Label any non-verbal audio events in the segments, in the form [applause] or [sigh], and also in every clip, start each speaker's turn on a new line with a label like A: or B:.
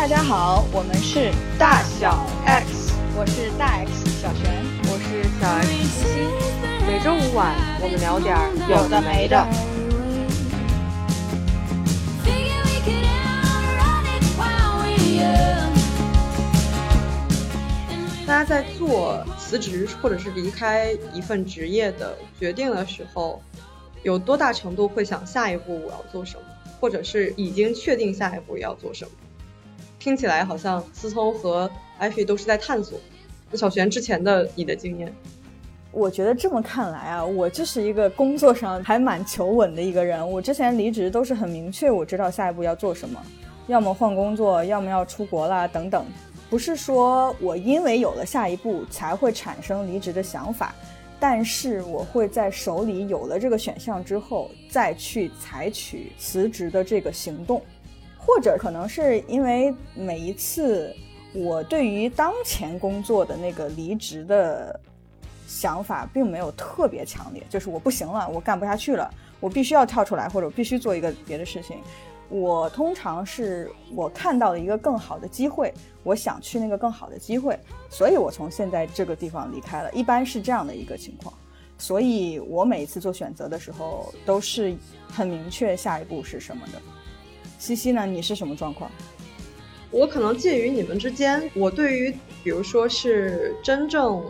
A: 大家好，我们是
B: 大小 X，
A: 我是大 X 小璇，
B: 我是小 X 西西。每周五晚，我们聊点
A: 有的没的。
B: 大家在做辞职或者是离开一份职业的决定的时候，有多大程度会想下一步我要做什么，或者是已经确定下一步要做什么？听起来好像思聪和艾菲都是在探索。小璇之前的你的经验，
A: 我觉得这么看来啊，我就是一个工作上还蛮求稳的一个人。我之前离职都是很明确，我知道下一步要做什么，要么换工作，要么要出国啦等等。不是说我因为有了下一步才会产生离职的想法，但是我会在手里有了这个选项之后，再去采取辞职的这个行动。或者可能是因为每一次我对于当前工作的那个离职的想法并没有特别强烈，就是我不行了，我干不下去了，我必须要跳出来，或者我必须做一个别的事情。我通常是我看到了一个更好的机会，我想去那个更好的机会，所以我从现在这个地方离开了，一般是这样的一个情况。所以我每一次做选择的时候都是很明确下一步是什么的。西西呢？你是什么状况？
B: 我可能介于你们之间。我对于，比如说是真正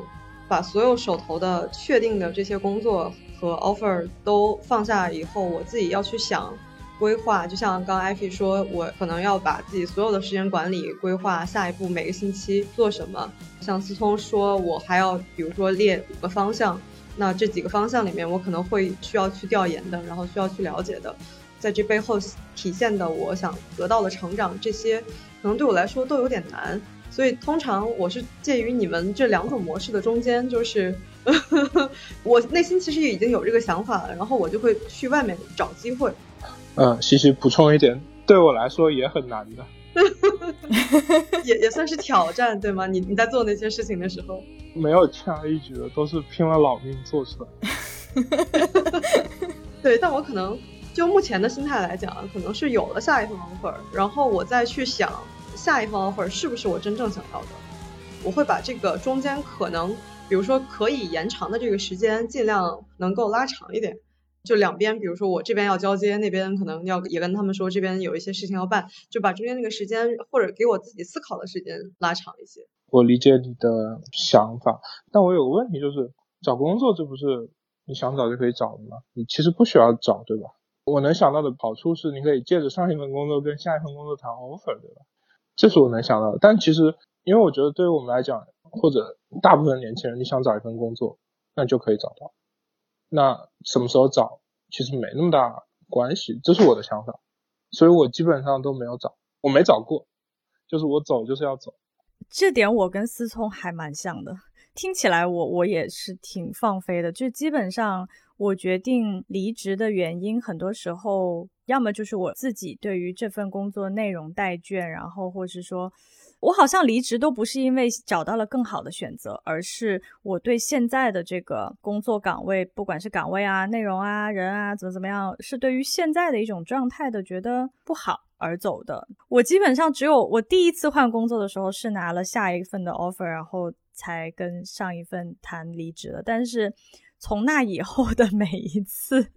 B: 把所有手头的确定的这些工作和 offer 都放下以后，我自己要去想规划。就像刚艾菲说，我可能要把自己所有的时间管理规划下一步每个星期做什么。像思聪说，我还要比如说列五个方向，那这几个方向里面，我可能会需要去调研的，然后需要去了解的。在这背后体现的，我想得到的成长，这些可能对我来说都有点难，所以通常我是介于你们这两种模式的中间，就是 [laughs] 我内心其实已经有这个想法了，然后我就会去外面找机会。
C: 嗯，西西补充一点，对我来说也很难的，[laughs]
B: 也也算是挑战，对吗？你你在做那些事情的时候，
C: 没有轻而易举的，都是拼了老命做出来。[laughs]
B: 对，但我可能。就目前的心态来讲，可能是有了下一份 offer，然后我再去想下一份 offer 是不是我真正想要的。我会把这个中间可能，比如说可以延长的这个时间，尽量能够拉长一点。就两边，比如说我这边要交接，那边可能要也跟他们说这边有一些事情要办，就把中间那个时间或者给我自己思考的时间拉长一些。
C: 我理解你的想法，但我有个问题就是，找工作这不是你想找就可以找的吗？你其实不需要找，对吧？我能想到的好处是，你可以借着上一份工作跟下一份工作谈 offer，对吧？这是我能想到的。但其实，因为我觉得对于我们来讲，或者大部分年轻人，你想找一份工作，那就可以找到。那什么时候找，其实没那么大关系。这是我的想法，所以我基本上都没有找，我没找过，就是我走就是要走。
A: 这点我跟思聪还蛮像的。听起来我我也是挺放飞的，就基本上。我决定离职的原因，很多时候要么就是我自己对于这份工作内容带倦，然后或是说，我好像离职都不是因为找到了更好的选择，而是我对现在的这个工作岗位，不管是岗位啊、内容啊、人啊，怎么怎么样，是对于现在的一种状态的觉得不好而走的。我基本上只有我第一次换工作的时候是拿了下一份的 offer，然后才跟上一份谈离职的，但是。从那以后的每一次，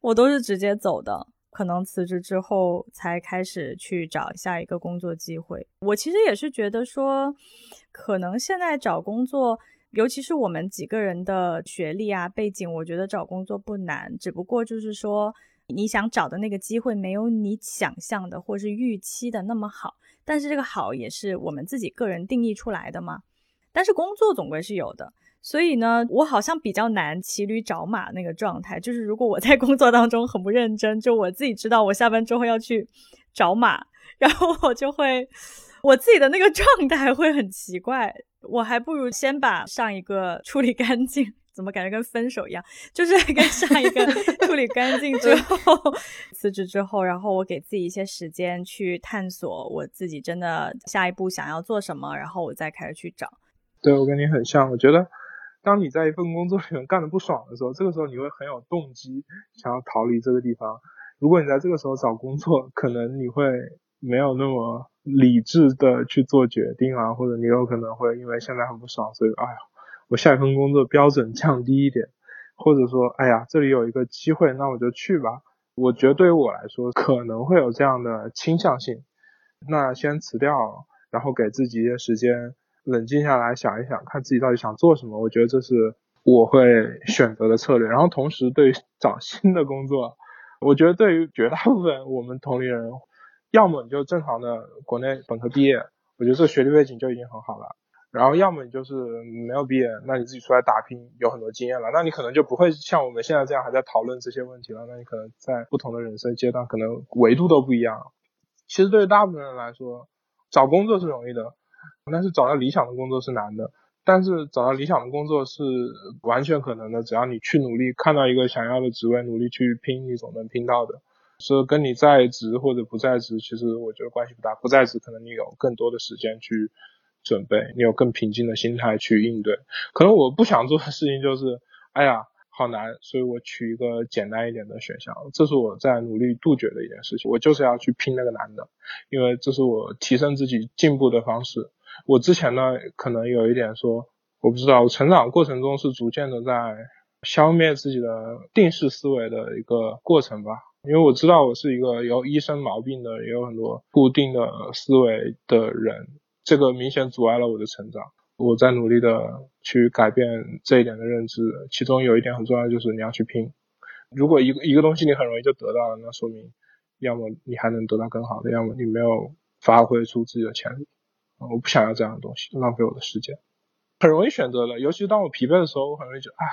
A: 我都是直接走的。可能辞职之后才开始去找下一个工作机会。我其实也是觉得说，可能现在找工作，尤其是我们几个人的学历啊、背景，我觉得找工作不难。只不过就是说，你想找的那个机会没有你想象的或是预期的那么好。但是这个好也是我们自己个人定义出来的嘛。但是工作总归是有的。所以呢，我好像比较难骑驴找马那个状态。就是如果我在工作当中很不认真，就我自己知道我下班之后要去找马，然后我就会我自己的那个 [laughs] 状态会很奇怪。我还不如先把上一个处理干净，怎么感觉跟分手一样？就是 [laughs] 跟上一个处理干净之后辞职之后，然后我给自己一些时间去探索我自己真的下一步想要做什么，然后我再开始去找。
C: 对我跟你很像，我觉得。当你在一份工作里面干的不爽的时候，这个时候你会很有动机想要逃离这个地方。如果你在这个时候找工作，可能你会没有那么理智的去做决定啊，或者你有可能会因为现在很不爽，所以哎呀，我下一份工作标准降低一点，或者说哎呀这里有一个机会，那我就去吧。我觉得对于我来说可能会有这样的倾向性，那先辞掉，然后给自己一些时间冷静下来想一想，看自己到底想做什么。我觉得这是我会选择的策略。然后同时对找新的工作，我觉得对于绝大部分我们同龄人。要么你就正常的国内本科毕业，我觉得这学历背景就已经很好了。然后要么你就是没有毕业，那你自己出来打拼，有很多经验了，那你可能就不会像我们现在这样还在讨论这些问题了。那你可能在不同的人生阶段，可能维度都不一样。其实对于大部分人来说，找工作是容易的，但是找到理想的工作是难的。但是找到理想的工作是完全可能的，只要你去努力，看到一个想要的职位，努力去拼，你总能拼到的。所以跟你在职或者不在职，其实我觉得关系不大。不在职可能你有更多的时间去准备，你有更平静的心态去应对。可能我不想做的事情就是，哎呀，好难，所以我取一个简单一点的选项。这是我在努力杜绝的一件事情。我就是要去拼那个难的，因为这是我提升自己进步的方式。我之前呢，可能有一点说，我不知道，我成长过程中是逐渐的在消灭自己的定式思维的一个过程吧。因为我知道我是一个有医生毛病的，也有很多固定的思维的人，这个明显阻碍了我的成长。我在努力的去改变这一点的认知，其中有一点很重要，就是你要去拼。如果一个一个东西你很容易就得到了，那说明要么你还能得到更好的，要么你没有发挥出自己的潜力。我不想要这样的东西，浪费我的时间。很容易选择的，尤其当我疲惫的时候，我很容易觉得，啊，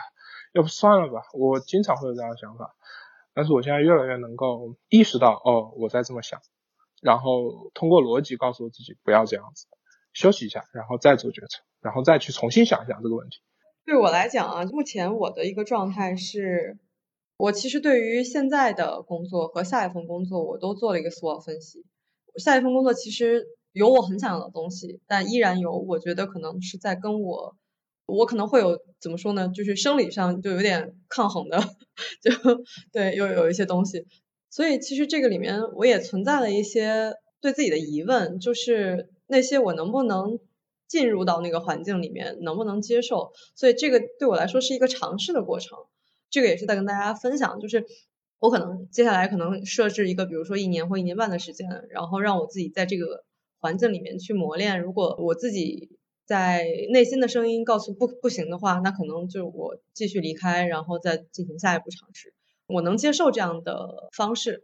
C: 要不算了吧。我经常会有这样的想法。但是我现在越来越能够意识到，哦，我在这么想，然后通过逻辑告诉我自己不要这样子，休息一下，然后再做决策，然后再去重新想一想这个问题。
B: 对我来讲啊，目前我的一个状态是，我其实对于现在的工作和下一份工作，我都做了一个 SWOT 分析。下一份工作其实有我很想要的东西，但依然有我觉得可能是在跟我。我可能会有怎么说呢？就是生理上就有点抗衡的，[laughs] 就对，又有一些东西。所以其实这个里面我也存在了一些对自己的疑问，就是那些我能不能进入到那个环境里面，能不能接受？所以这个对我来说是一个尝试的过程。这个也是在跟大家分享，就是我可能接下来可能设置一个，比如说一年或一年半的时间，然后让我自己在这个环境里面去磨练。如果我自己。在内心的声音告诉不不行的话，那可能就我继续离开，然后再进行下一步尝试。我能接受这样的方式。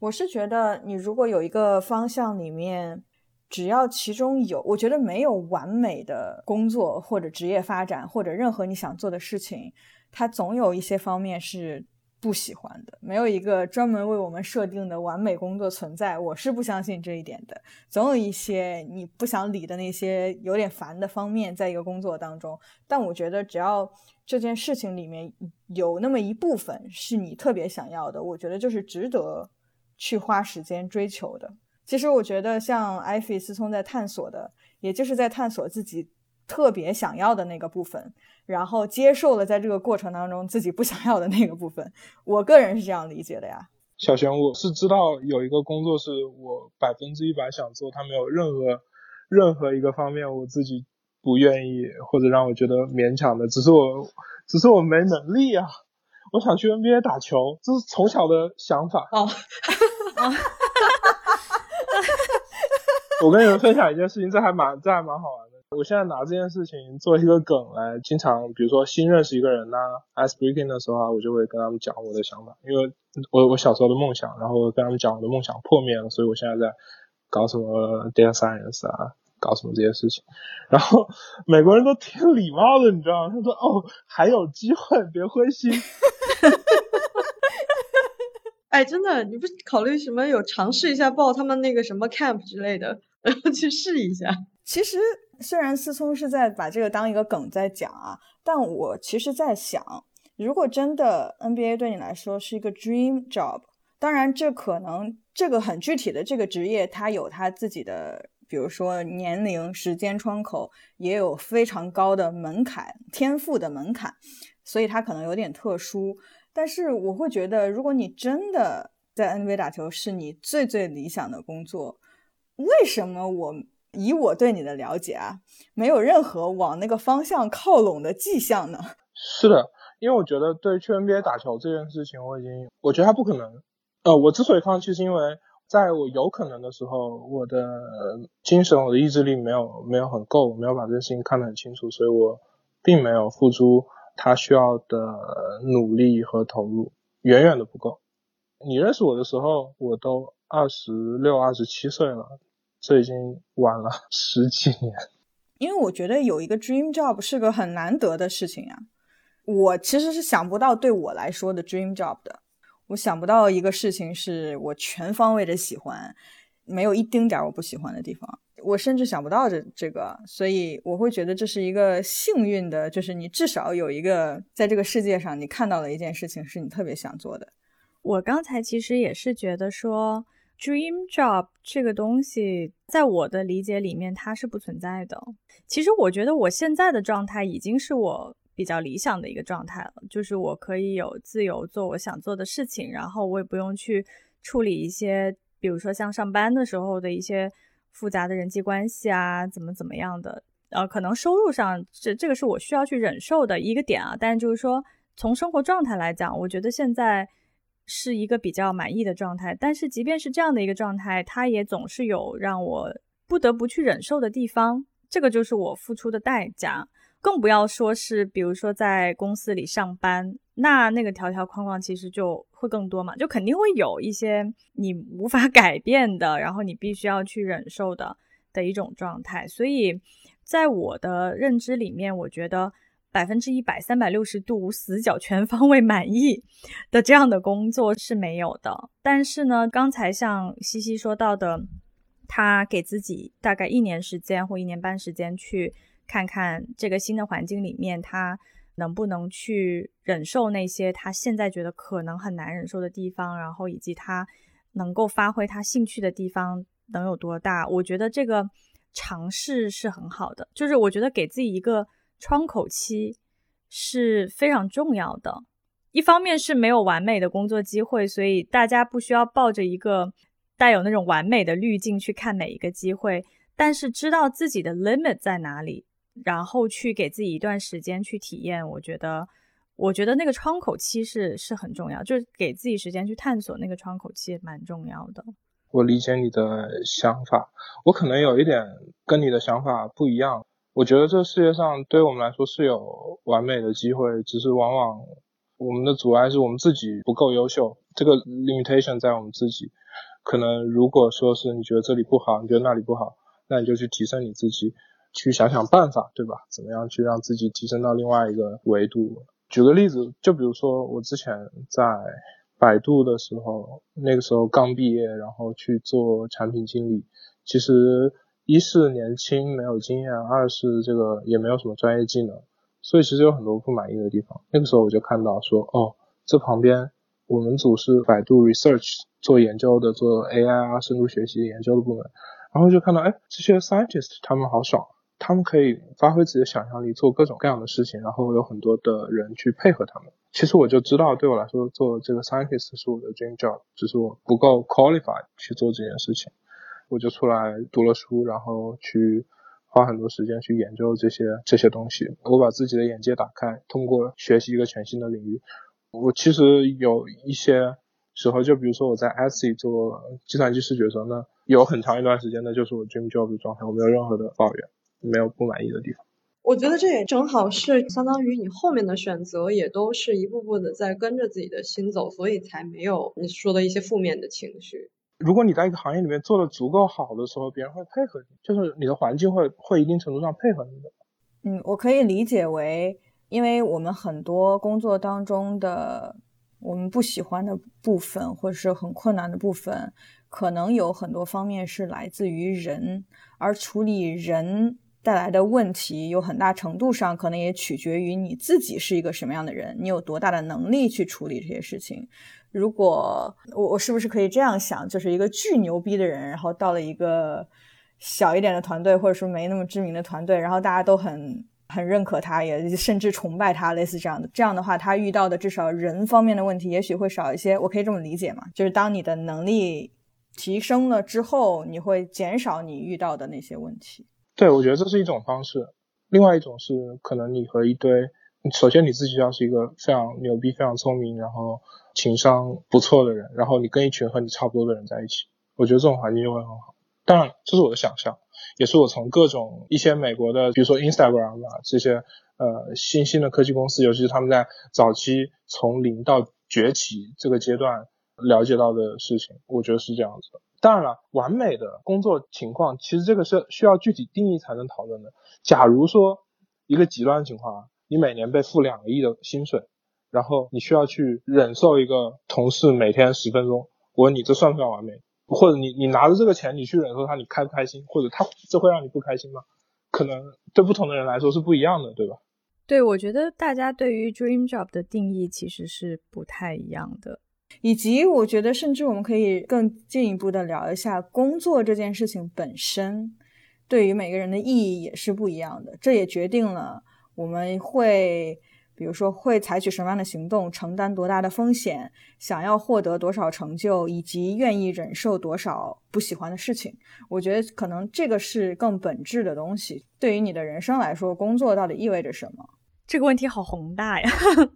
D: 我是觉得，你如果有一个方向里面，只要其中有，我觉得没有完美的工作或者职业发展或者任何你想做的事情，它总有一些方面是。不喜欢的，没有一个专门为我们设定的完美工作存在，我是不相信这一点的。总有一些你不想理的那些有点烦的方面，在一个工作当中。但我觉得，只要这件事情里面有那么一部分是你特别想要的，我觉得就是值得去花时间追求的。其实，我觉得像艾菲思聪在探索的，也就是在探索自己。特别想要的那个部分，然后接受了在这个过程当中自己不想要的那个部分，我个人是这样理解的呀。
C: 小玄，我是知道有一个工作是我百分之一百想做，他没有任何任何一个方面我自己不愿意或者让我觉得勉强的，只是我只是我没能力啊。我想去 NBA 打球，这是从小的想法。
B: 哦，[laughs]
C: 我跟你们分享一件事情，这还蛮这还蛮好玩。我现在拿这件事情做一个梗来，经常比如说新认识一个人呐，ice breaking 的时候啊，我就会跟他们讲我的想法，因为我我小时候的梦想，然后跟他们讲我的梦想破灭了，所以我现在在搞什么 data science 啊，搞什么这些事情，然后美国人都挺礼貌的，你知道吗？他说哦还有机会，别灰心。[laughs]
B: 哎，真的，你不考虑什么有尝试一下报他们那个什么 camp 之类的，然后去试一下？
D: 其实。虽然思聪是在把这个当一个梗在讲啊，但我其实在想，如果真的 NBA 对你来说是一个 dream job，当然这可能这个很具体的这个职业，它有它自己的，比如说年龄、时间窗口，也有非常高的门槛、天赋的门槛，所以它可能有点特殊。但是我会觉得，如果你真的在 NBA 打球是你最最理想的工作，为什么我以我对你的了解啊，没有任何往那个方向靠拢的迹象呢？[laughs]
C: 是的，因为我觉得对去 NBA 打球这件事情，我已经我觉得它不可能。呃，我之所以放弃，是因为在我有可能的时候，我的精神、我的意志力没有没有很够，没有把这件事情看得很清楚，所以我并没有付出他需要的努力和投入，远远的不够。你认识我的时候，我都二十六、二十七岁了，这已经晚了 [laughs] 十几年。
D: 因为我觉得有一个 dream job 是个很难得的事情啊。我其实是想不到对我来说的 dream job 的。我想不到一个事情是我全方位的喜欢，没有一丁点儿我不喜欢的地方。我甚至想不到这这个，所以我会觉得这是一个幸运的，就是你至少有一个在这个世界上你看到了一件事情是你特别想做的。
A: 我刚才其实也是觉得说，dream job 这个东西，在我的理解里面它是不存在的。其实我觉得我现在的状态已经是我。比较理想的一个状态了，就是我可以有自由做我想做的事情，然后我也不用去处理一些，比如说像上班的时候的一些复杂的人际关系啊，怎么怎么样的，呃，可能收入上这这个是我需要去忍受的一个点啊。但就是说，从生活状态来讲，我觉得现在是一个比较满意的状态。但是即便是这样的一个状态，它也总是有让我不得不去忍受的地方，这个就是我付出的代价。更不要说是，比如说在公司里上班，那那个条条框框其实就会更多嘛，就肯定会有一些你无法 [laughs] 改变的，然后你必须要去忍受的的一种状态。所以，在我的认知里面，我觉得百分之一百、三百六十度死角、全方位满意的这样的工作是没有的。但是呢，刚才像西西说到的，他给自己大概一年时间或一年半时间去。看看这个新的环境里面，他能不能去忍受那些他现在觉得可能很难忍受的地方，然后以及他能够发挥他兴趣的地方能有多大？我觉得这个尝试是很好的，就是我觉得给自己一个窗口期是非常重要的。一方面是没有完美的工作机会，所以大家不需要抱着一个带有那种完美的滤镜去看每一个机会，但是知道自己的 limit 在哪里。然后去给自己一段时间去体验，我觉得，我觉得那个窗口期是是很重要，就是给自己时间去探索那个窗口期蛮重要的。
C: 我理解你的想法，我可能有一点跟你的想法不一样。我觉得这世界上对我们来说是有完美的机会，只是往往我们的阻碍是我们自己不够优秀，这个 limitation 在我们自己。可能如果说是你觉得这里不好，你觉得那里不好，那你就去提升你自己。去想想办法，对吧？怎么样去让自己提升到另外一个维度？举个例子，就比如说我之前在百度的时候，那个时候刚毕业，然后去做产品经理。其实一是年轻没有经验，二是这个也没有什么专业技能，所以其实有很多不满意的地方。那个时候我就看到说，哦，这旁边我们组是百度 Research 做研究的，做 AI 啊深度学习研究的部门，然后就看到，哎，这些 scientist 他们好爽。他们可以发挥自己的想象力，做各种各样的事情，然后有很多的人去配合他们。其实我就知道，对我来说，做这个 scientist 是我的 dream job，只是我不够 qualified 去做这件事情。我就出来读了书，然后去花很多时间去研究这些这些东西。我把自己的眼界打开，通过学习一个全新的领域。我其实有一些时候，就比如说我在 SC 做计算机视觉时候呢，有很长一段时间呢，就是我 dream job 的状态，我没有任何的抱怨。没有不满意的地方，
B: 我觉得这也正好是相当于你后面的选择也都是一步步的在跟着自己的心走，所以才没有你说的一些负面的情绪。
C: 如果你在一个行业里面做的足够好的时候，别人会配合你，就是你的环境会会一定程度上配合你的。
D: 嗯，我可以理解为，因为我们很多工作当中的我们不喜欢的部分，或者是很困难的部分，可能有很多方面是来自于人，而处理人。带来的问题有很大程度上可能也取决于你自己是一个什么样的人，你有多大的能力去处理这些事情。如果我我是不是可以这样想，就是一个巨牛逼的人，然后到了一个小一点的团队，或者说没那么知名的团队，然后大家都很很认可他，也甚至崇拜他，类似这样的。这样的话，他遇到的至少人方面的问题也许会少一些。我可以这么理解吗？就是当你的能力提升了之后，你会减少你遇到的那些问题。
C: 对，我觉得这是一种方式。另外一种是，可能你和一堆，首先你自己要是一个非常牛逼、非常聪明，然后情商不错的人，然后你跟一群和你差不多的人在一起，我觉得这种环境就会很好。当然，这是我的想象，也是我从各种一些美国的，比如说 Instagram 啊这些呃新兴的科技公司，尤其是他们在早期从零到崛起这个阶段了解到的事情，我觉得是这样子的。当然了，完美的工作情况，其实这个是需要具体定义才能讨论的。假如说一个极端情况啊，你每年被付两个亿的薪水，然后你需要去忍受一个同事每天十分钟，我问你，这算不算完美？或者你你拿着这个钱，你去忍受他，你开不开心？或者他这会让你不开心吗？可能对不同的人来说是不一样的，对吧？
A: 对，我觉得大家对于 dream job 的定义其实是不太一样的。
D: 以及我觉得，甚至我们可以更进一步的聊一下工作这件事情本身，对于每个人的意义也是不一样的。这也决定了我们会，比如说会采取什么样的行动，承担多大的风险，想要获得多少成就，以及愿意忍受多少不喜欢的事情。我觉得可能这个是更本质的东西。对于你的人生来说，工作到底意味着什么？
A: 这个问题好宏大呀！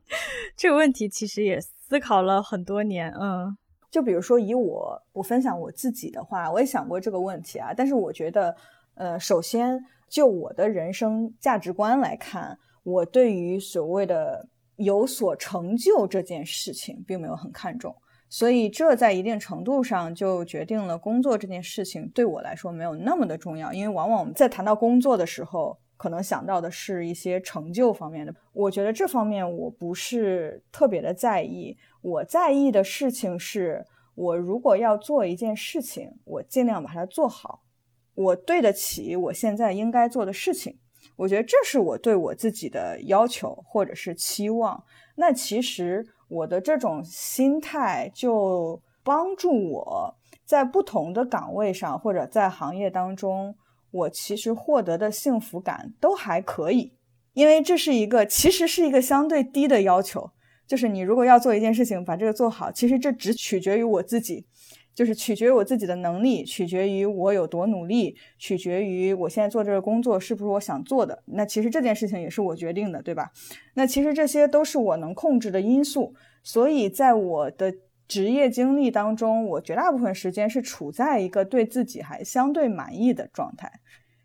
A: [laughs] 这个问题其实也思考了很多年。嗯，
D: 就比如说以我我分享我自己的话，我也想过这个问题啊。但是我觉得，呃，首先就我的人生价值观来看，我对于所谓的有所成就这件事情并没有很看重，所以这在一定程度上就决定了工作这件事情对我来说没有那么的重要。因为往往我们在谈到工作的时候，可能想到的是一些成就方面的，我觉得这方面我不是特别的在意。我在意的事情是，我如果要做一件事情，我尽量把它做好，我对得起我现在应该做的事情。我觉得这是我对我自己的要求或者是期望。那其实我的这种心态就帮助我在不同的岗位上或者在行业当中。我其实获得的幸福感都还可以，因为这是一个其实是一个相对低的要求，就是你如果要做一件事情，把这个做好，其实这只取决于我自己，就是取决于我自己的能力，取决于我有多努力，取决于我现在做这个工作是不是我想做的。那其实这件事情也是我决定的，对吧？那其实这些都是我能控制的因素，所以在我的。职业经历当中，我绝大部分时间是处在一个对自己还相对满意的状态，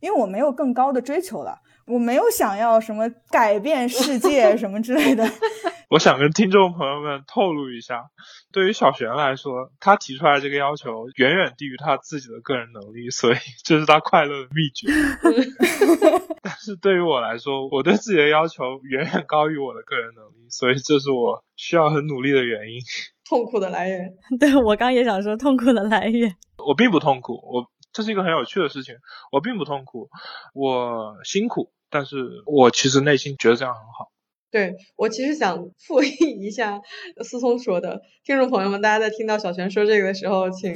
D: 因为我没有更高的追求了，我没有想要什么改变世界 [laughs] 什么之类的。
C: 我想跟听众朋友们透露一下，对于小璇来说，他提出来这个要求远远低于他自己的个人能力，所以这是他快乐的秘诀。[laughs] 但是对于我来说，我对自己的要求远远高于我的个人能力，所以这是我需要很努力的原因。[laughs]
B: 痛苦的来源，
A: 对我刚也想说痛苦的来源。
C: 我并不痛苦，我这是一个很有趣的事情。我并不痛苦，我辛苦，但是我其实内心觉得这样很好。
B: 对我其实想复议一下思聪说的，听众朋友们，大家在听到小泉说这个的时候，请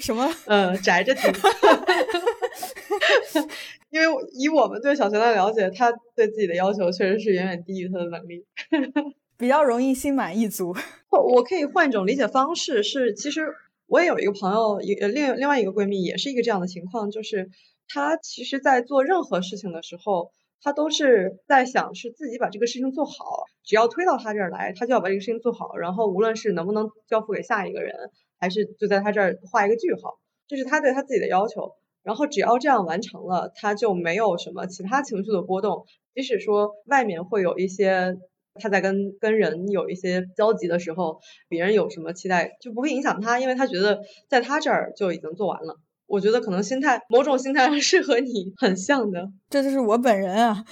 D: 什么 [laughs]
B: 呃宅着听，[laughs] 因为以我们对小泉的了解，他对自己的要求确实是远远低于他的能力。[laughs]
D: 比较容易心满意足。
B: 我我可以换一种理解方式，是其实我也有一个朋友，一另另外一个闺蜜，也是一个这样的情况，就是他其实，在做任何事情的时候，他都是在想是自己把这个事情做好，只要推到他这儿来，他就要把这个事情做好，然后无论是能不能交付给下一个人，还是就在他这儿画一个句号，这是他对他自己的要求。然后只要这样完成了，他就没有什么其他情绪的波动，即使说外面会有一些。他在跟跟人有一些交集的时候，别人有什么期待就不会影响他，因为他觉得在他这儿就已经做完了。我觉得可能心态某种心态是和你很像的，
D: 这就是我本人啊。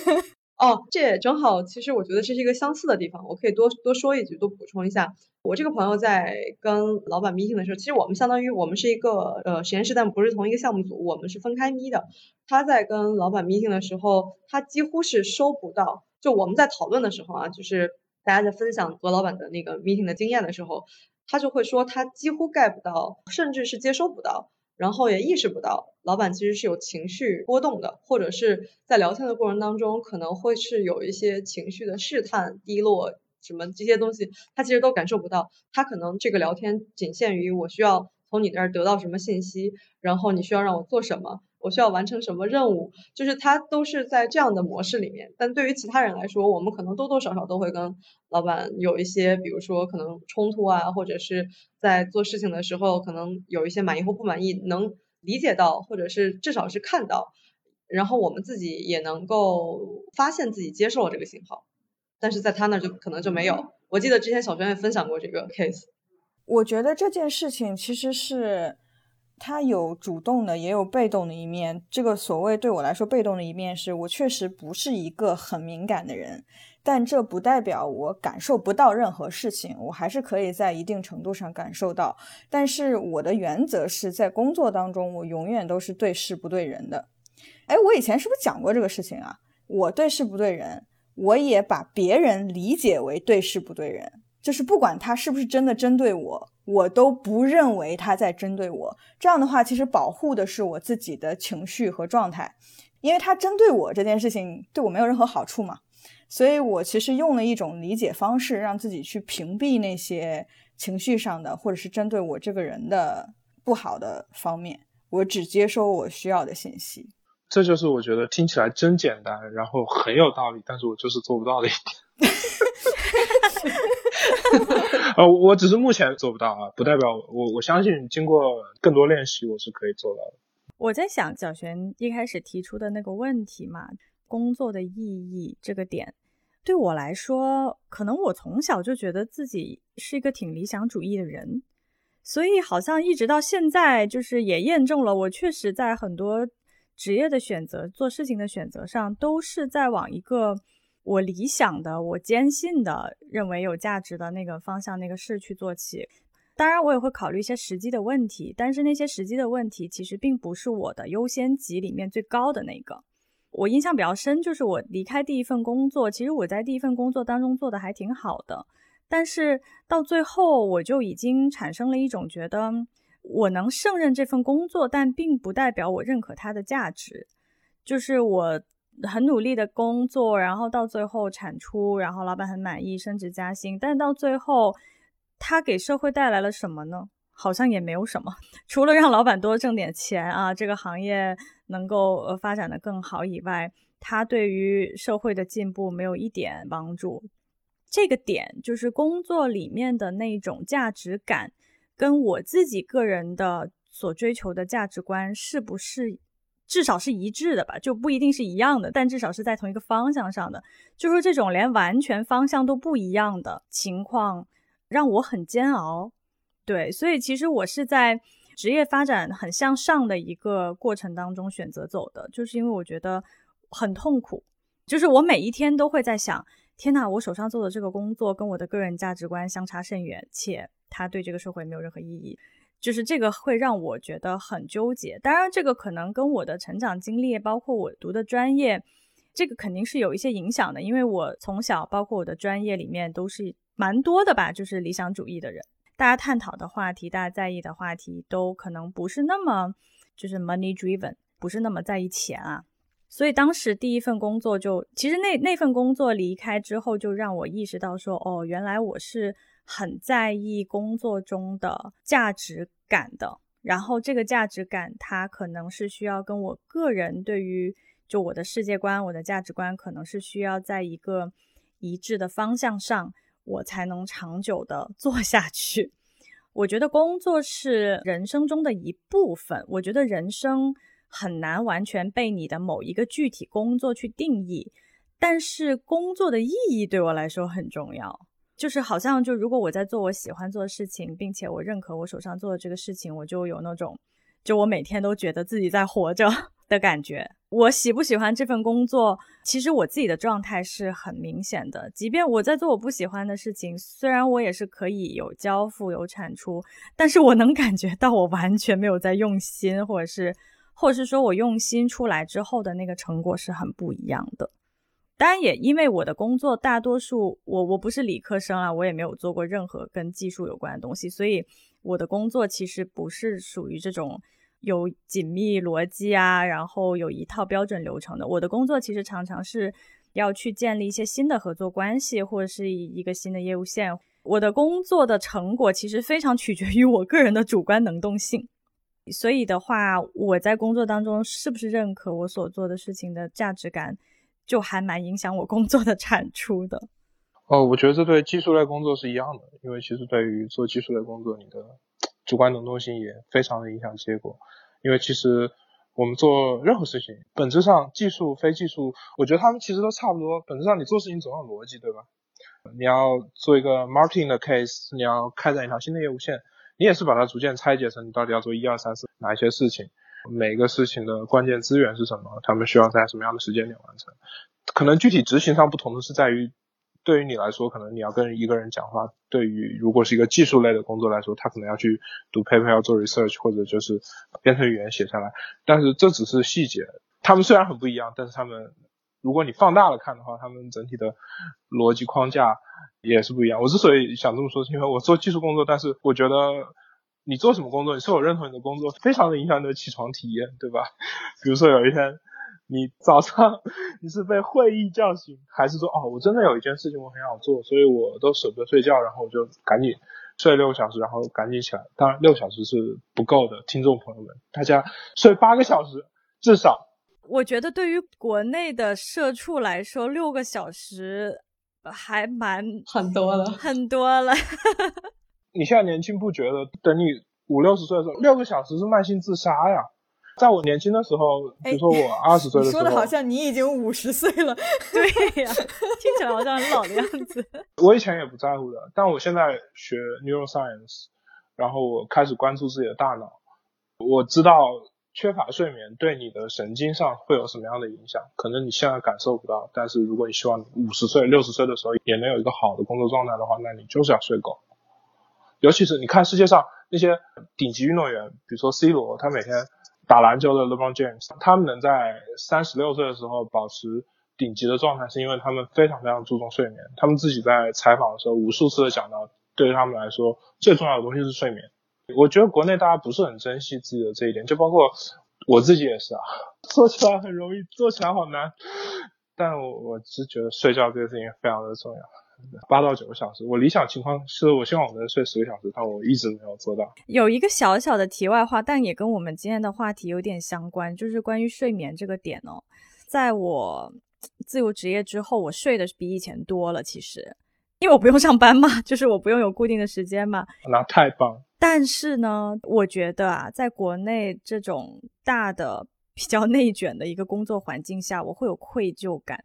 D: [laughs]
B: 哦，这也正好，其实我觉得这是一个相似的地方。我可以多多说一句，多补充一下。我这个朋友在跟老板 meeting 的时候，其实我们相当于我们是一个呃实验室，但不是同一个项目组，我们是分开 meet 的。他在跟老板 meeting 的时候，他几乎是收不到。就我们在讨论的时候啊，就是大家在分享和老板的那个 meeting 的经验的时候，他就会说他几乎 get 不到，甚至是接收不到，然后也意识不到老板其实是有情绪波动的，或者是在聊天的过程当中可能会是有一些情绪的试探、低落什么这些东西，他其实都感受不到，他可能这个聊天仅限于我需要。从你那儿得到什么信息，然后你需要让我做什么，我需要完成什么任务，就是他都是在这样的模式里面。但对于其他人来说，我们可能多多少少都会跟老板有一些，比如说可能冲突啊，或者是在做事情的时候可能有一些满意或不满意，能理解到，或者是至少是看到。然后我们自己也能够发现自己接受了这个信号，但是在他那就可能就没有。我记得之前小娟也分享过这个 case。
D: 我觉得这件事情其实是他有主动的，也有被动的一面。这个所谓对我来说被动的一面，是我确实不是一个很敏感的人，但这不代表我感受不到任何事情，我还是可以在一定程度上感受到。但是我的原则是在工作当中，我永远都是对事不对人的。哎，我以前是不是讲过这个事情啊？我对事不对人，我也把别人理解为对事不对人，就是不管他是不是真的针对我，我都不认为他在针对我。这样的话，其实保护的是我自己的情绪和状态，因为他针对我这件事情对我没有任何好处嘛。所以我其实用了一种理解方式，让自己去屏蔽那些情绪上的或者是针对我这个人的不好的方面，我只接收我需要的信息。
C: 这就是我觉得听起来真简单，然后很有道理，但是我就是做不到的一点。[laughs] [laughs] 呃，我只是目前做不到啊，不代表我我相信经过更多练习，我是可以做到的。
A: 我在想小璇一开始提出的那个问题嘛，工作的意义这个点，对我来说，可能我从小就觉得自己是一个挺理想主义的人，所以好像一直到现在，就是也验证了我确实在很多。职业的选择、做事情的选择上，都是在往一个我理想的、我坚信的、认为有价值的那个方向、那个事去做起。当然，我也会考虑一些实际的问题，但是那些实际的问题其实并不是我的优先级里面最高的那个。我印象比较深，就是我离开第一份工作，其实我在第一份工作当中做的还挺好的，但是到最后我就已经产生了一种觉得。我能胜任这份工作，但并不代表我认可它的价值。就是我很努力的工作，然后到最后产出，然后老板很满意，升职加薪。但到最后，他给社会带来了什么呢？好像也没有什么，[laughs] 除了让老板多挣点钱啊，这个行业能够呃发展的更好以外，他对于社会的进步没有一点帮助。这个点就是工作里面的那种价值感。跟我自己个人的所追求的价值观是不是至少是一致的吧？就不一定是一样的，但至少是在同一个方向上的。就说这种连完全方向都不一样的情况，让我很煎熬。对，所以其实我是在职业发展很向上的一个过程当中选择走的，就是因为我觉得很痛苦。就是我每一天都会在想：天哪，我手上做的这个工作跟我的个人价值观相差甚远，且。他对这个社会没有任何意义，就是这个会让我觉得很纠结。当然，这个可能跟我的成长经历，包括我读的专业，这个肯定是有一些影响的。因为我从小，包括我的专业里面，都是蛮多的吧，就是理想主义的人。大家探讨的话题，大家在意的话题，都可能不是那么就是 money driven，不是那么在意钱啊。所以当时第一份工作就，其实那那份工作离开之后，就让我意识到说，哦，原来我是。很在意工作中的价值感的，然后这个价值感，它可能是需要跟我个人对于就我的世界观、我的价值观，可能是需要在一个一致的方向上，我才能长久的做下去。我觉得工作是人生中的一部分，我觉得人生很难完全被你的某一个具体工作去定义，但是工作的意义对我来说很重要。就是好像就如果我在做我喜欢做的事情，并且我认可我手上做的这个事情，我就有那种，就我每天都觉得自己在活着 [laughs] 的感觉。我喜不喜欢这份工作，其实我自己的状态是很明显的。即便我在做我不喜欢的事情，虽然我也是可以有交付有产出，但是我能感觉到我完全没有在用心，或者是，或者是说我用心出来之后的那个成果是很不一样的。当然也因为我的工作大多数我我不是理科生啊，我也没有做过任何跟技术有关的东西，所以我的工作其实不是属于这种有紧密逻辑啊，然后有一套标准流程的。我的工作其实常常是要去建立一些新的合作关系，或者是一个新的业务线，我的工作的成果其实非常取决于我个人的主观能动性。所以的话，我在工作当中是不是认可我所做的事情的价值感，就还蛮影响我工作的产出的。
C: 哦，我觉得这对技术类工作是一样的，因为其实对于做技术类工作，你的主观能动性也非常的影响结果。因为其实我们做任何事情，本质上技术非技术，我觉得他们其实都差不多。本质上你做事情总有逻辑，对吧？你要做一个 marketing 的 case，你要开展一条新的业务线。你也是把它逐渐拆解成你到底要做一二三四哪一些事情，每个事情的关键资源是什么，他们需要在什么样的时间点完成。可能具体执行上不同的是在于，对于你来说，可能你要跟一个人讲话；对于如果是一个技术类的工作来说，他可能要去读 paper 要做 research，或者就是编程语言写下来。但是这只是细节，他们虽然很不一样，但是他们如果你放大了看的话，他们整体的逻辑框架。也是不一样。我之所以想这么说，是因为我做技术工作，但是我觉得你做什么工作，你是否认同你的工作，非常的影响你的起床体验，对吧？[laughs] 比如说有一天你早上你是被会议叫醒，还是说哦，我真的有一件事情我很想做，所以我都舍不得睡觉，然后我就赶紧睡六个小时，然后赶紧起来。当然六小时是不够的，听众朋友们，大家睡八个小时至少。
A: 我觉得对于国内的社畜来说，六个小时。还蛮
B: 很多了，
A: 很多了。[laughs]
C: 你现在年轻不觉得？等你五六十岁的时候，六个小时是慢性自杀呀。在我年轻的时候，比如说我二十岁的时候，
D: 说的好像你已经五十岁了。[laughs]
A: 对呀，听起来好像很老的样子。[laughs]
C: 我以前也不在乎的，但我现在学 neuroscience，然后我开始关注自己的大脑，我知道。缺乏睡眠对你的神经上会有什么样的影响？可能你现在感受不到，但是如果你希望你五十岁、六十岁的时候也能有一个好的工作状态的话，那你就是要睡够。尤其是你看世界上那些顶级运动员，比如说 C 罗，他每天打篮球的 LeBron James，他们能在三十六岁的时候保持顶级的状态，是因为他们非常非常注重睡眠。他们自己在采访的时候无数次的讲到，对于他们来说最重要的东西是睡眠。我觉得国内大家不是很珍惜自己的这一点，就包括我自己也是啊。[laughs] 做起来很容易，做起来好难。但我我是觉得睡觉这个事情非常的重要，八到九个小时。我理想情况是我希望我能睡十个小时，但我一直没有做到。
A: 有一个小小的题外话，但也跟我们今天的话题有点相关，就是关于睡眠这个点哦。在我自由职业之后，我睡的比以前多了。其实，因为我不用上班嘛，[laughs] 就是我不用有固定的时间嘛。
C: 那太棒。
A: 但是呢，我觉得啊，在国内这种大的比较内卷的一个工作环境下，我会有愧疚感。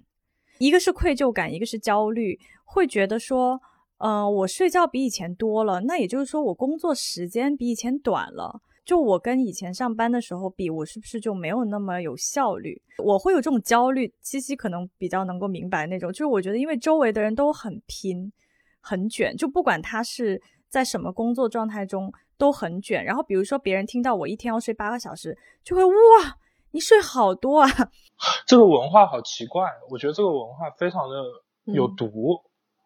A: 一个是愧疚感，一个是焦虑，会觉得说，嗯，我睡觉比以前多了，那也就是说我工作时间比以前短了。就我跟以前上班的时候比，我是不是就没有那么有效率？我会有这种焦虑。七七可能比较能够明白那种，就是我觉得，因为周围的人都很拼、很卷，就不管他是。在什么工作状态中都很卷，然后比如说别人听到我一天要睡八个小时，就会哇，你睡好多啊！[laughs]
C: 这个文化好奇怪，我觉得这个文化非常的有毒，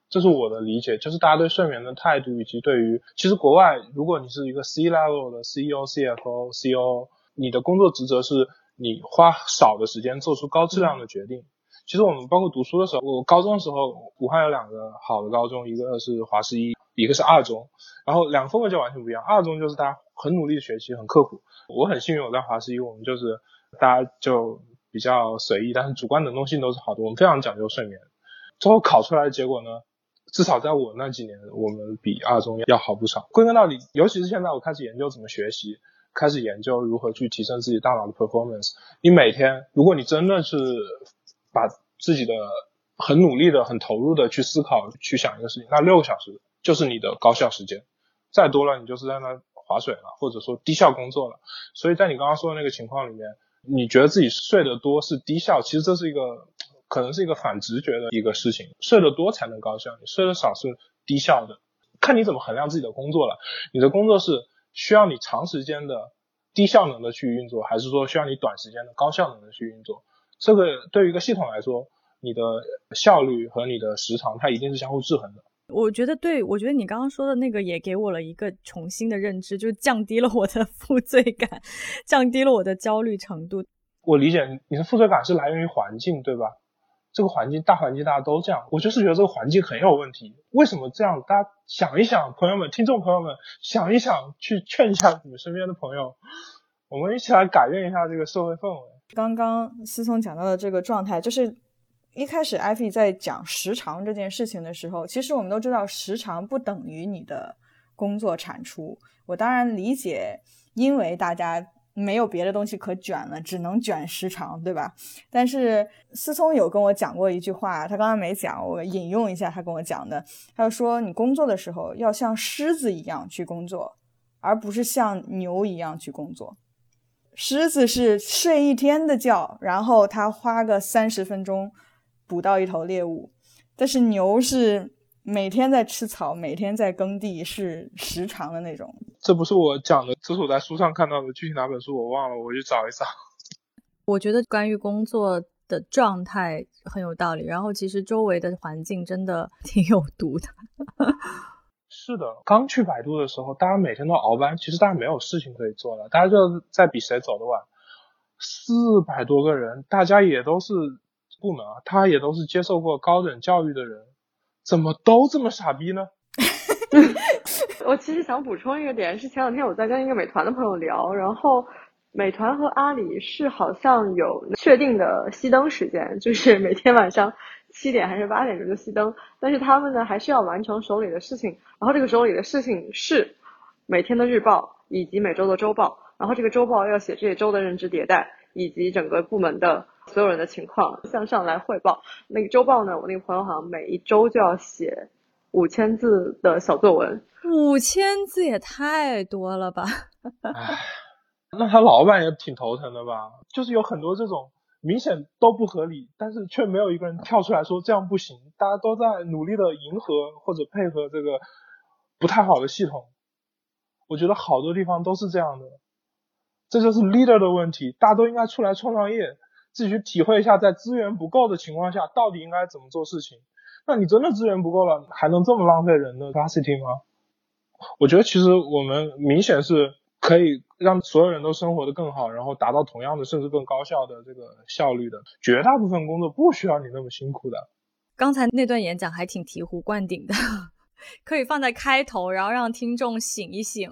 C: 这是我的理解，就是大家对睡眠的态度以及对于，其实国外如果你是一个 C level 的 CEO、CFO、CO，你的工作职责是你花少的时间做出高质量的决定。其实我们包括读书的时候，我高中的时候，武汉有两个好的高中，一个是华师一。一个是二中，然后两个风格就完全不一样。二中就是大家很努力的学习，很刻苦。我很幸运，我在华师一，我们就是大家就比较随意，但是主观能动性都是好的。我们非常讲究睡眠。最后考出来的结果呢，至少在我那几年，我们比二中要好不少。归根到底，尤其是现在我开始研究怎么学习，开始研究如何去提升自己大脑的 performance。你每天，如果你真的是把自己的很努力的、很投入的去思考、去想一个事情，那六个小时。就是你的高效时间，再多了你就是在那划水了，或者说低效工作了。所以在你刚刚说的那个情况里面，你觉得自己睡得多是低效，其实这是一个可能是一个反直觉的一个事情。睡得多才能高效，你睡得少是低效的。看你怎么衡量自己的工作了。你的工作是需要你长时间的低效能的去运作，还是说需要你短时间的高效能的去运作？这个对于一个系统来说，你的效率和你的时长它一定是相互制衡的。
A: 我觉得对，我觉得你刚刚说的那个也给我了一个重新的认知，就降低了我的 [laughs] 负罪感，降低了我的焦虑程度。
C: 我理解你的负罪感是来源于环境，对吧？这个环境大环境大家都这样，我就是觉得这个环境很有问题。为什么这样？大家想一想，朋友们、听众朋友们，想一想，去劝一下你们身边的朋友，我们一起来改变一下这个社会氛围。
D: 刚刚思聪讲到的这个状态，就是一开始艾菲在讲时长这件事情的时候，其实我们都知道时长不等于你的工作产出。我当然理解，因为大家。没有别的东西可卷了，只能卷时长，对吧？但是思聪有跟我讲过一句话，他刚刚没讲，我引用一下他跟我讲的。他就说：“你工作的时候要像狮子一样去工作，而不是像牛一样去工作。狮子是睡一天的觉，然后他花个三十分钟捕到一头猎物，但是牛是。”每天在吃草，每天在耕地，是时常的那种。
C: 这不是我讲的，这是我在书上看到的，具体哪本书我忘了，我去找一找。[laughs]
A: 我觉得关于工作的状态很有道理，然后其实周围的环境真的 [laughs] 挺有毒的。[laughs]
C: 是的，刚去百度的时候，大家每天都熬班，其实大家没有事情可以做了，大家就在比谁走得晚。四百多个人，大家也都是部门啊，他也都是接受过高等教育的人。怎么都这么傻逼呢？[laughs]
B: 我其实想补充一个点，是前两天我在跟一个美团的朋友聊，然后美团和阿里是好像有确定的熄灯时间，就是每天晚上七点还是八点钟就熄灯，但是他们呢还是要完成手里的事情，然后这个手里的事情是每天的日报以及每周的周报，然后这个周报要写这一周的认知迭代以及整个部门的。所有人的情况向上来汇报。那个周报呢？我那个朋友好像每一周就要写五千字的小作文。
A: 五千字也太多了吧？
C: 唉，那他老板也挺头疼的吧？就是有很多这种明显都不合理，但是却没有一个人跳出来说这样不行。大家都在努力的迎合或者配合这个不太好的系统。我觉得好多地方都是这样的，这就是 leader 的问题。大家都应该出来创创业。自己去体会一下，在资源不够的情况下，到底应该怎么做事情。那你真的资源不够了，还能这么浪费人的 capacity 吗？我觉得其实我们明显是可以让所有人都生活的更好，然后达到同样的甚至更高效的这个效率的。绝大部分工作不需要你那么辛苦的。
A: 刚才那段演讲还挺醍醐灌顶的，[laughs] 可以放在开头，然后让听众醒一醒。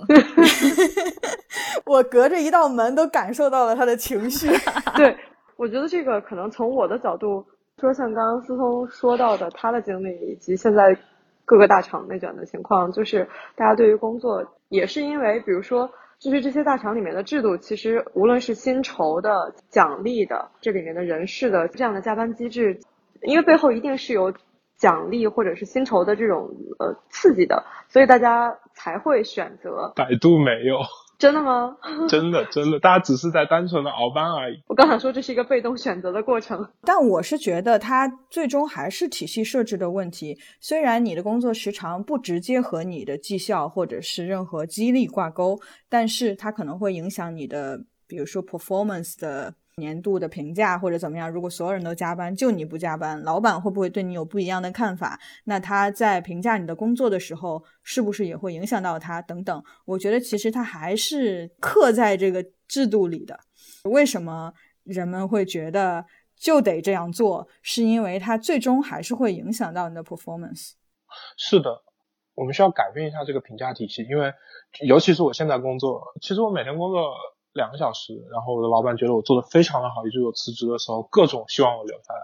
A: [laughs]
D: 我隔着一道门都感受到了他的情绪。
B: 对。我觉得这个可能从我的角度说，像刚刚思聪说到的他的经历，以及现在各个大厂内卷的情况，就是大家对于工作也是因为，比如说，就是这些大厂里面的制度，其实无论是薪酬的、奖励的，这里面的人事的这样的加班机制，因为背后一定是有奖励或者是薪酬的这种呃刺激的，所以大家才会选择。
C: 百度没有。
B: 真的吗？[laughs]
C: 真的，真的，大家只是在单纯的熬班而已。
B: 我刚想说这是一个被动选择的过程，
D: 但我是觉得它最终还是体系设置的问题。虽然你的工作时长不直接和你的绩效或者是任何激励挂钩，但是它可能会影响你的，比如说 performance 的。年度的评价或者怎么样？如果所有人都加班，就你不加班，老板会不会对你有不一样的看法？那他在评价你的工作的时候，是不是也会影响到他？等等，我觉得其实他还是刻在这个制度里的。为什么人们会觉得就得这样做？是因为它最终还是会影响到你的 performance。
C: 是的，我们需要改变一下这个评价体系，因为尤其是我现在工作，其实我每天工作。两个小时，然后我的老板觉得我做的非常的好，以至于我辞职的时候各种希望我留下来。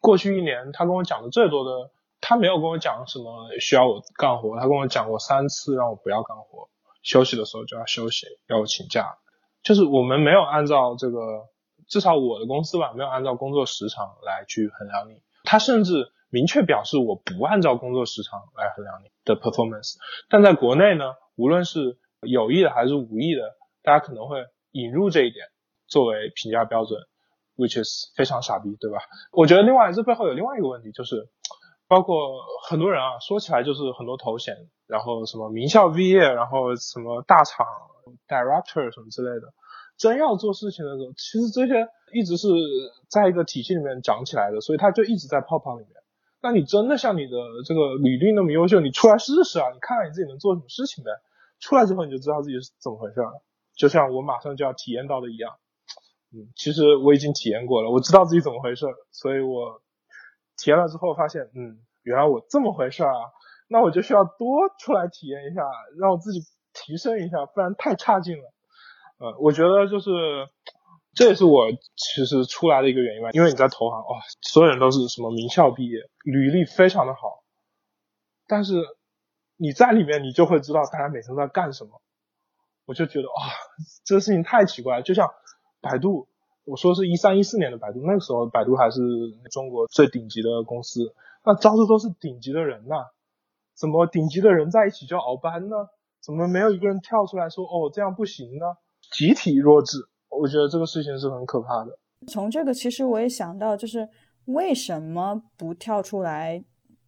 C: 过去一年，他跟我讲的最多的，他没有跟我讲什么需要我干活，他跟我讲过三次让我不要干活，休息的时候就要休息，要我请假。就是我们没有按照这个，至少我的公司吧，没有按照工作时长来去衡量你。他甚至明确表示我不按照工作时长来衡量你的 performance。但在国内呢，无论是有意的还是无意的。大家可能会引入这一点作为评价标准，which is 非常傻逼，对吧？我觉得另外这背后有另外一个问题，就是包括很多人啊，说起来就是很多头衔，然后什么名校毕业，然后什么大厂 director 什么之类的，真要做事情的时候，其实这些一直是在一个体系里面长起来的，所以他就一直在泡泡里面。那你真的像你的这个履历那么优秀，你出来试试啊，你看看你自己能做什么事情呗。出来之后你就知道自己是怎么回事了。就像我马上就要体验到的一样，嗯，其实我已经体验过了，我知道自己怎么回事，所以我体验了之后发现，嗯，原来我这么回事啊，那我就需要多出来体验一下，让我自己提升一下，不然太差劲了。呃，我觉得就是这也是我其实出来的一个原因吧，因为你在投行，哇，所有人都是什么名校毕业，履历非常的好，但是你在里面，你就会知道大家每天在干什么。我就觉得啊，这个事情太奇怪了，就像百度。我说是一三一四年的百度，那个时候百度还是中国最顶级的公司，那招的都是顶级的人呐，怎么顶级的人在一起就熬班呢？怎么没有一个人跳出来说哦这样不行呢？集体弱智，我觉得这个事情是很可怕的。
D: 从这个其实我也想到，就是为什么不跳出来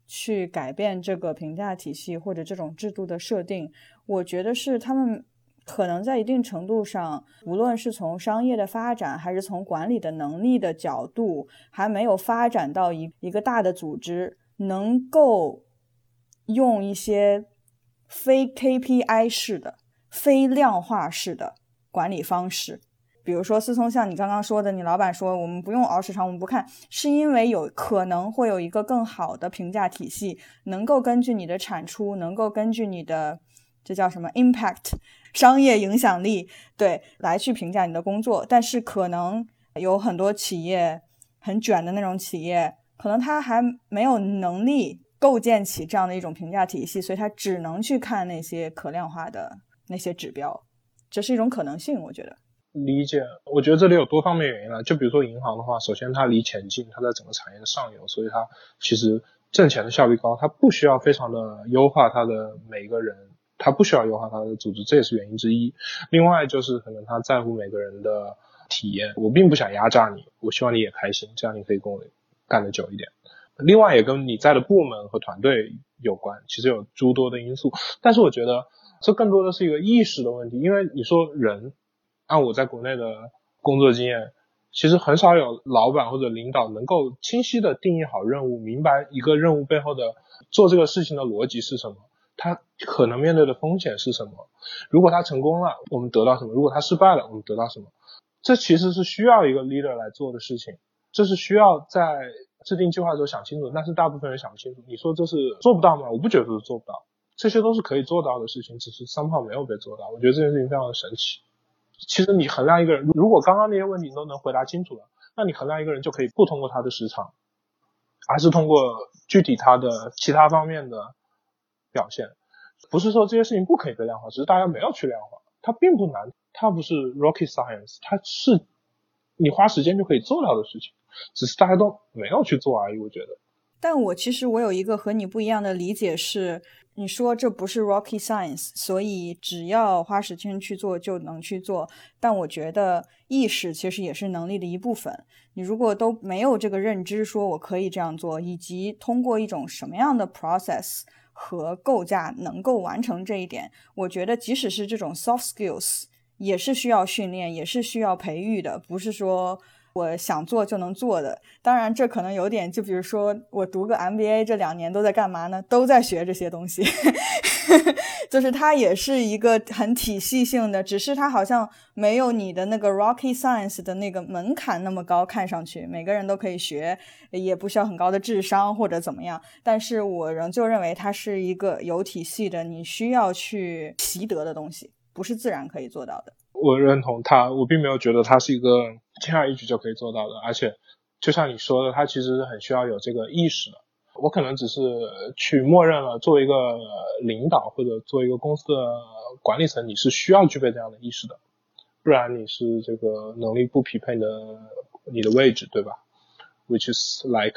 D: 去改变这个评价体系或者这种制度的设定？我觉得是他们。可能在一定程度上，无论是从商业的发展，还是从管理的能力的角度，还没有发展到一一个大的组织能够用一些非 KPI 式的、非量化式的管理方式。比如说，思聪，像你刚刚说的，你老板说我们不用熬时长，我们不看，是因为有可能会有一个更好的评价体系，能够根据你的产出，能够根据你的。这叫什么 impact 商业影响力？对，来去评价你的工作。但是可能有很多企业很卷的那种企业，可能他还没有能力构建起这样的一种评价体系，所以他只能去看那些可量化的那些指标。这是一种可能性，我觉得。
C: 理解，我觉得这里有多方面原因了。就比如说银行的话，首先它离钱近，它在整个产业的上游，所以它其实挣钱的效率高，它不需要非常的优化它的每一个人。他不需要优化他的组织，这也是原因之一。另外就是可能他在乎每个人的体验，我并不想压榨你，我希望你也开心，这样你可以跟我干得久一点。另外也跟你在的部门和团队有关，其实有诸多的因素。但是我觉得这更多的是一个意识的问题，因为你说人，按我在国内的工作经验，其实很少有老板或者领导能够清晰的定义好任务，明白一个任务背后的做这个事情的逻辑是什么。他可能面对的风险是什么？如果他成功了，我们得到什么？如果他失败了，我们得到什么？这其实是需要一个 leader 来做的事情，这是需要在制定计划的时候想清楚。但是大部分人想不清楚。你说这是做不到吗？我不觉得是做不到，这些都是可以做到的事情，只是三炮没有被做到。我觉得这件事情非常的神奇。其实你衡量一个人，如果刚刚那些问题你都能回答清楚了，那你衡量一个人就可以不通过他的时长，而是通过具体他的其他方面的。表现不是说这些事情不可以被量化，只是大家没有去量化。它并不难，它不是 rocket science，它是你花时间就可以做到的事情，只是大家都没有去做而已。我觉得。
D: 但我其实我有一个和你不一样的理解是，你说这不是 rocket science，所以只要花时间去做就能去做。但我觉得意识其实也是能力的一部分。你如果都没有这个认知，说我可以这样做，以及通过一种什么样的 process。和构架能够完成这一点，我觉得即使是这种 soft skills 也是需要训练，也是需要培育的，不是说我想做就能做的。当然，这可能有点，就比如说我读个 MBA 这两年都在干嘛呢？都在学这些东西。[laughs] 就是它也是一个很体系性的，只是它好像没有你的那个 Rocky Science 的那个门槛那么高，看上去每个人都可以学，也不需要很高的智商或者怎么样。但是我仍旧认为它是一个有体系的，你需要去习得的东西，不是自然可以做到的。
C: 我认同他，我并没有觉得他是一个轻而易举就可以做到的，而且就像你说的，他其实是很需要有这个意识的。我可能只是去默认了，作为一个领导或者作为一个公司的管理层，你是需要具备这样的意识的，不然你是这个能力不匹配的你的位置，对吧？Which is like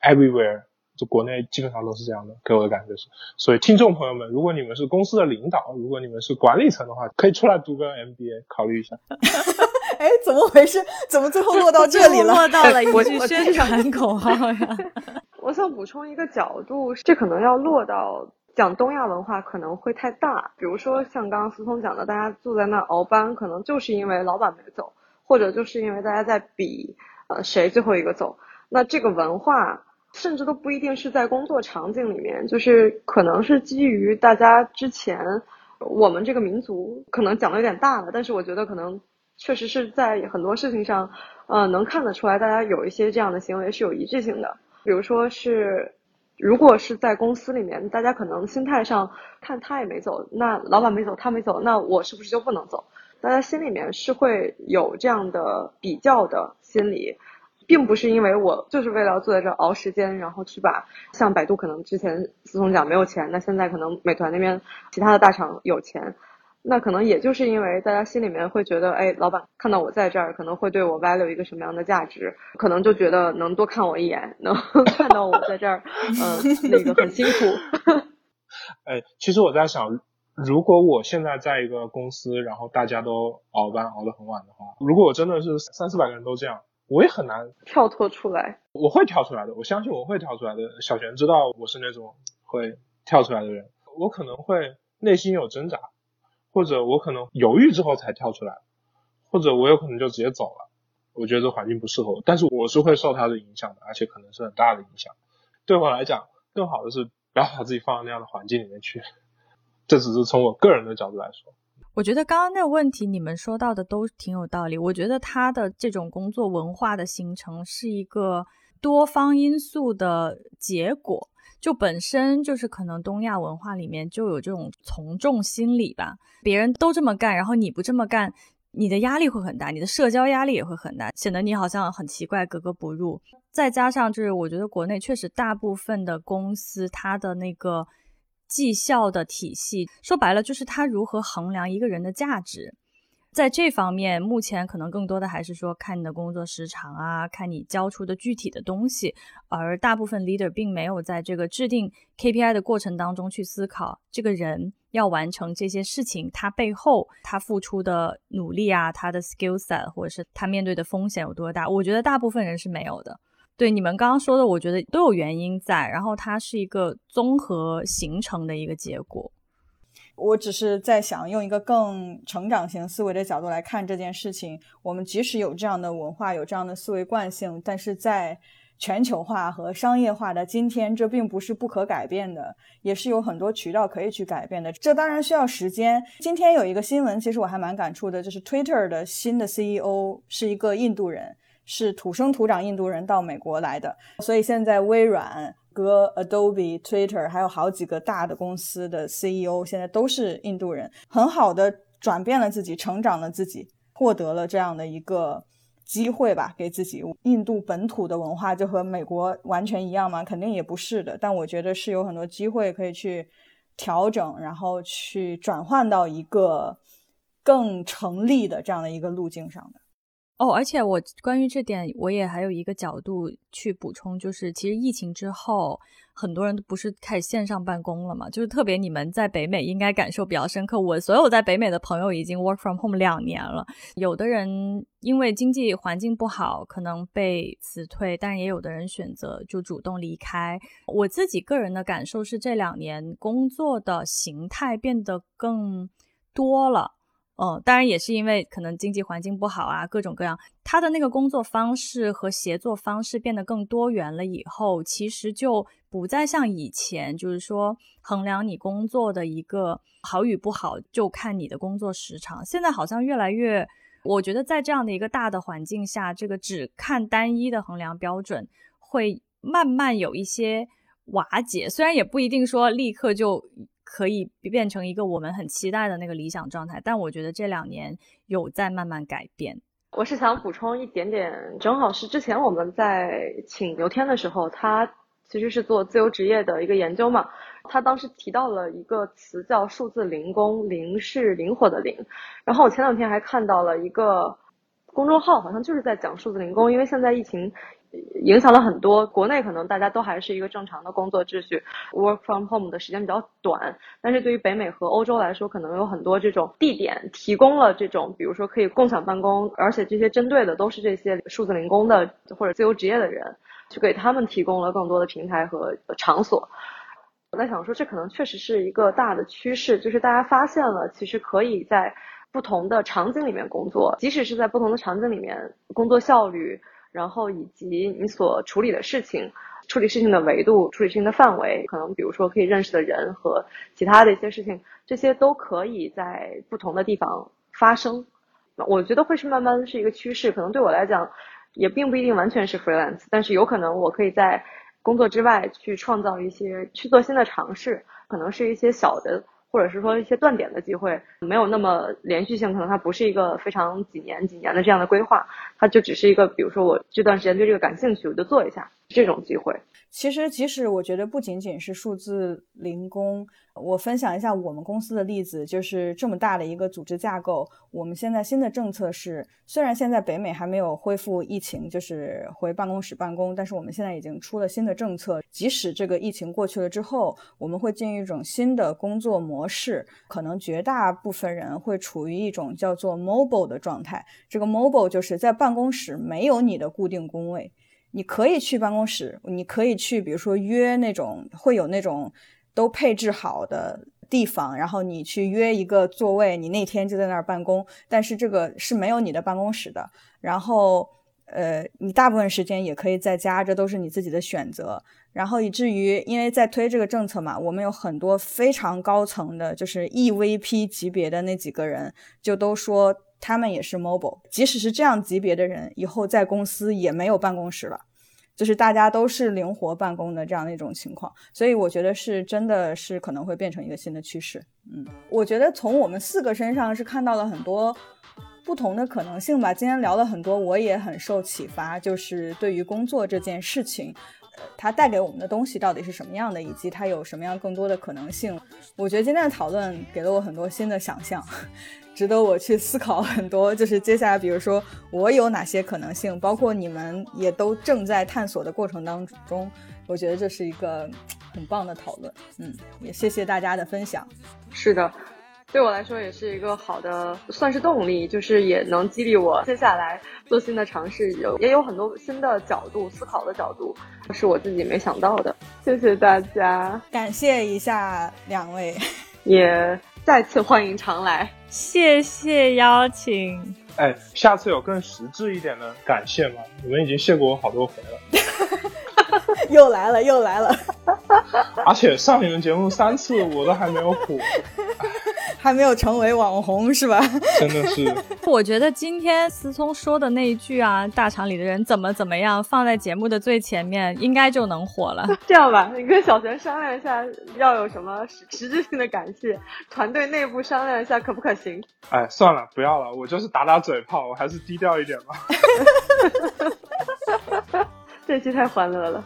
C: everywhere，就国内基本上都是这样的，给我的感觉是。所以听众朋友们，如果你们是公司的领导，如果你们是管理层的话，可以出来读个 MBA，考虑一下。[laughs]
D: 哎，怎么回事？怎么最后落到这里了？[laughs]
A: 落到了一句宣传口号呀。[laughs]
B: 我想补充一个角度，这可能要落到讲东亚文化可能会太大。比如说像刚刚思聪讲的，大家坐在那熬班，可能就是因为老板没走，或者就是因为大家在比呃谁最后一个走。那这个文化甚至都不一定是在工作场景里面，就是可能是基于大家之前我们这个民族可能讲的有点大了，但是我觉得可能确实是在很多事情上，呃能看得出来，大家有一些这样的行为是有一致性的。比如说是，如果是在公司里面，大家可能心态上看他也没走，那老板没走，他没走，那我是不是就不能走？大家心里面是会有这样的比较的心理。并不是因为我就是为了要坐在这熬时间，然后去把像百度可能之前思聪讲没有钱，那现在可能美团那边其他的大厂有钱，那可能也就是因为大家心里面会觉得，哎，老板看到我在这儿，可能会对我 value 一个什么样的价值，可能就觉得能多看我一眼，能 [laughs] 看到我在这儿，嗯，那个很辛苦。[laughs]
C: 哎，其实我在想，如果我现在在一个公司，然后大家都熬班熬得很晚的话，如果我真的是三四百个人都这样。我也很难
B: 跳脱出来，
C: 我会跳出来的，我相信我会跳出来的。小璇知道我是那种会跳出来的人，我可能会内心有挣扎，或者我可能犹豫之后才跳出来，或者我有可能就直接走了。我觉得这环境不适合我，但是我是会受他的影响的，而且可能是很大的影响。对我来讲，更好的是不要把自己放到那样的环境里面去。这只是从我个人的角度来说。
A: 我觉得刚刚那个问题你们说到的都挺有道理。我觉得他的这种工作文化的形成是一个多方因素的结果，就本身就是可能东亚文化里面就有这种从众心理吧。别人都这么干，然后你不这么干，你的压力会很大，你的社交压力也会很大，显得你好像很奇怪、格格不入。再加上就是，我觉得国内确实大部分的公司它的那个。绩效的体系说白了就是他如何衡量一个人的价值，在这方面，目前可能更多的还是说看你的工作时长啊，看你交出的具体的东西，而大部分 leader 并没有在这个制定 KPI 的过程当中去思考这个人要完成这些事情，他背后他付出的努力啊，他的 skill set 或者是他面对的风险有多大，我觉得大部分人是没有的。对你们刚刚说的，我觉得都有原因在，然后它是一个综合形成的一个结果。
D: 我只是在想用一个更成长型思维的角度来看这件事情。我们即使有这样的文化，有这样的思维惯性，但是在全球化和商业化的今天，这并不是不可改变的，也是有很多渠道可以去改变的。这当然需要时间。今天有一个新闻，其实我还蛮感触的，就是 Twitter 的新的 CEO 是一个印度人。是土生土长印度人到美国来的，所以现在微软、和 Adobe、Twitter 还有好几个大的公司的 CEO 现在都是印度人，很好的转变了自己，成长了自己，获得了这样的一个机会吧，给自己。印度本土的文化就和美国完全一样吗？肯定也不是的，但我觉得是有很多机会可以去调整，然后去转换到一个更成立的这样的一个路径上的。
A: 哦，而且我关于这点，我也还有一个角度去补充，就是其实疫情之后，很多人都不是开始线上办公了嘛，就是特别你们在北美应该感受比较深刻。我所有在北美的朋友已经 work from home 两年了，有的人因为经济环境不好，可能被辞退，但也有的人选择就主动离开。我自己个人的感受是，这两年工作的形态变得更多了。嗯，当然也是因为可能经济环境不好啊，各种各样，他的那个工作方式和协作方式变得更多元了以后，其实就不再像以前，就是说衡量你工作的一个好与不好就看你的工作时长。现在好像越来越，我觉得在这样的一个大的环境下，这个只看单一的衡量标准会慢慢有一些瓦解，虽然也不一定说立刻就。可以变成一个我们很期待的那个理想状态，但我觉得这两年有在慢慢改变。
B: 我是想补充一点点，正好是之前我们在请刘天的时候，他其实是做自由职业的一个研究嘛，他当时提到了一个词叫数字零工，零是灵活的零。然后我前两天还看到了一个公众号，好像就是在讲数字零工，因为现在疫情。影响了很多，国内可能大家都还是一个正常的工作秩序，work from home 的时间比较短。但是对于北美和欧洲来说，可能有很多这种地点提供了这种，比如说可以共享办公，而且这些针对的都是这些数字零工的或者自由职业的人，就给他们提供了更多的平台和场所。我在想说，这可能确实是一个大的趋势，就是大家发现了其实可以在不同的场景里面工作，即使是在不同的场景里面工作效率。然后以及你所处理的事情，处理事情的维度，处理事情的范围，可能比如说可以认识的人和其他的一些事情，这些都可以在不同的地方发生。我觉得会是慢慢是一个趋势，可能对我来讲，也并不一定完全是 freelance，但是有可能我可以在工作之外去创造一些去做新的尝试，可能是一些小的。或者是说一些断点的机会没有那么连续性，可能它不是一个非常几年几年的这样的规划，它就只是一个，比如说我这段时间对这个感兴趣，我就做一下这种机会。
D: 其实，即使我觉得不仅仅是数字零工，我分享一下我们公司的例子，就是这么大的一个组织架构，我们现在新的政策是，虽然现在北美还没有恢复疫情，就是回办公室办公，但是我们现在已经出了新的政策，即使这个疫情过去了之后，我们会进入一种新的工作模式，可能绝大部分人会处于一种叫做 mobile 的状态。这个 mobile 就是在办公室没有你的固定工位。你可以去办公室，你可以去，比如说约那种会有那种都配置好的地方，然后你去约一个座位，你那天就在那儿办公。但是这个是没有你的办公室的。然后，呃，你大部分时间也可以在家，这都是你自己的选择。然后以至于，因为在推这个政策嘛，我们有很多非常高层的，就是 EVP 级别的那几个人，就都说。他们也是 mobile，即使是这样级别的人，以后在公司也没有办公室了，就是大家都是灵活办公的这样的一种情况。所以我觉得是真的是可能会变成一个新的趋势。嗯，我觉得从我们四个身上是看到了很多不同的可能性吧。今天聊了很多，我也很受启发，就是对于工作这件事情，它带给我们的东西到底是什么样的，以及它有什么样更多的可能性。我觉得今天的讨论给了我很多新的想象。[laughs] 值得我去思考很多，就是接下来，比如说我有哪些可能性，包括你们也都正在探索的过程当中，我觉得这是一个很棒的讨论。嗯，也谢谢大家的分享。
B: 是的，对我来说也是一个好的，算是动力，就是也能激励我接下来做新的尝试，有也有很多新的角度思考的角度，是我自己没想到的。谢谢大家，
D: 感谢一下两位，
B: 也再次欢迎常来。
A: 谢谢邀请。
C: 哎，下次有更实质一点的感谢吗？你们已经谢过我好多回了。[laughs] [laughs]
D: 又来了，又来了。[laughs]
C: 而且上你们节目三次，我都还没有火。[laughs]
D: 还没有成为网红是吧？
C: 真的是。
A: 我觉得今天思聪说的那一句啊，大厂里的人怎么怎么样，放在节目的最前面，应该就能火了。
B: 这样吧，你跟小璇商量一下，要有什么实实质性的感谢，团队内部商量一下可不可行？
C: 哎，算了，不要了，我就是打打嘴炮，我还是低调一点吧。
B: 这期太欢乐了。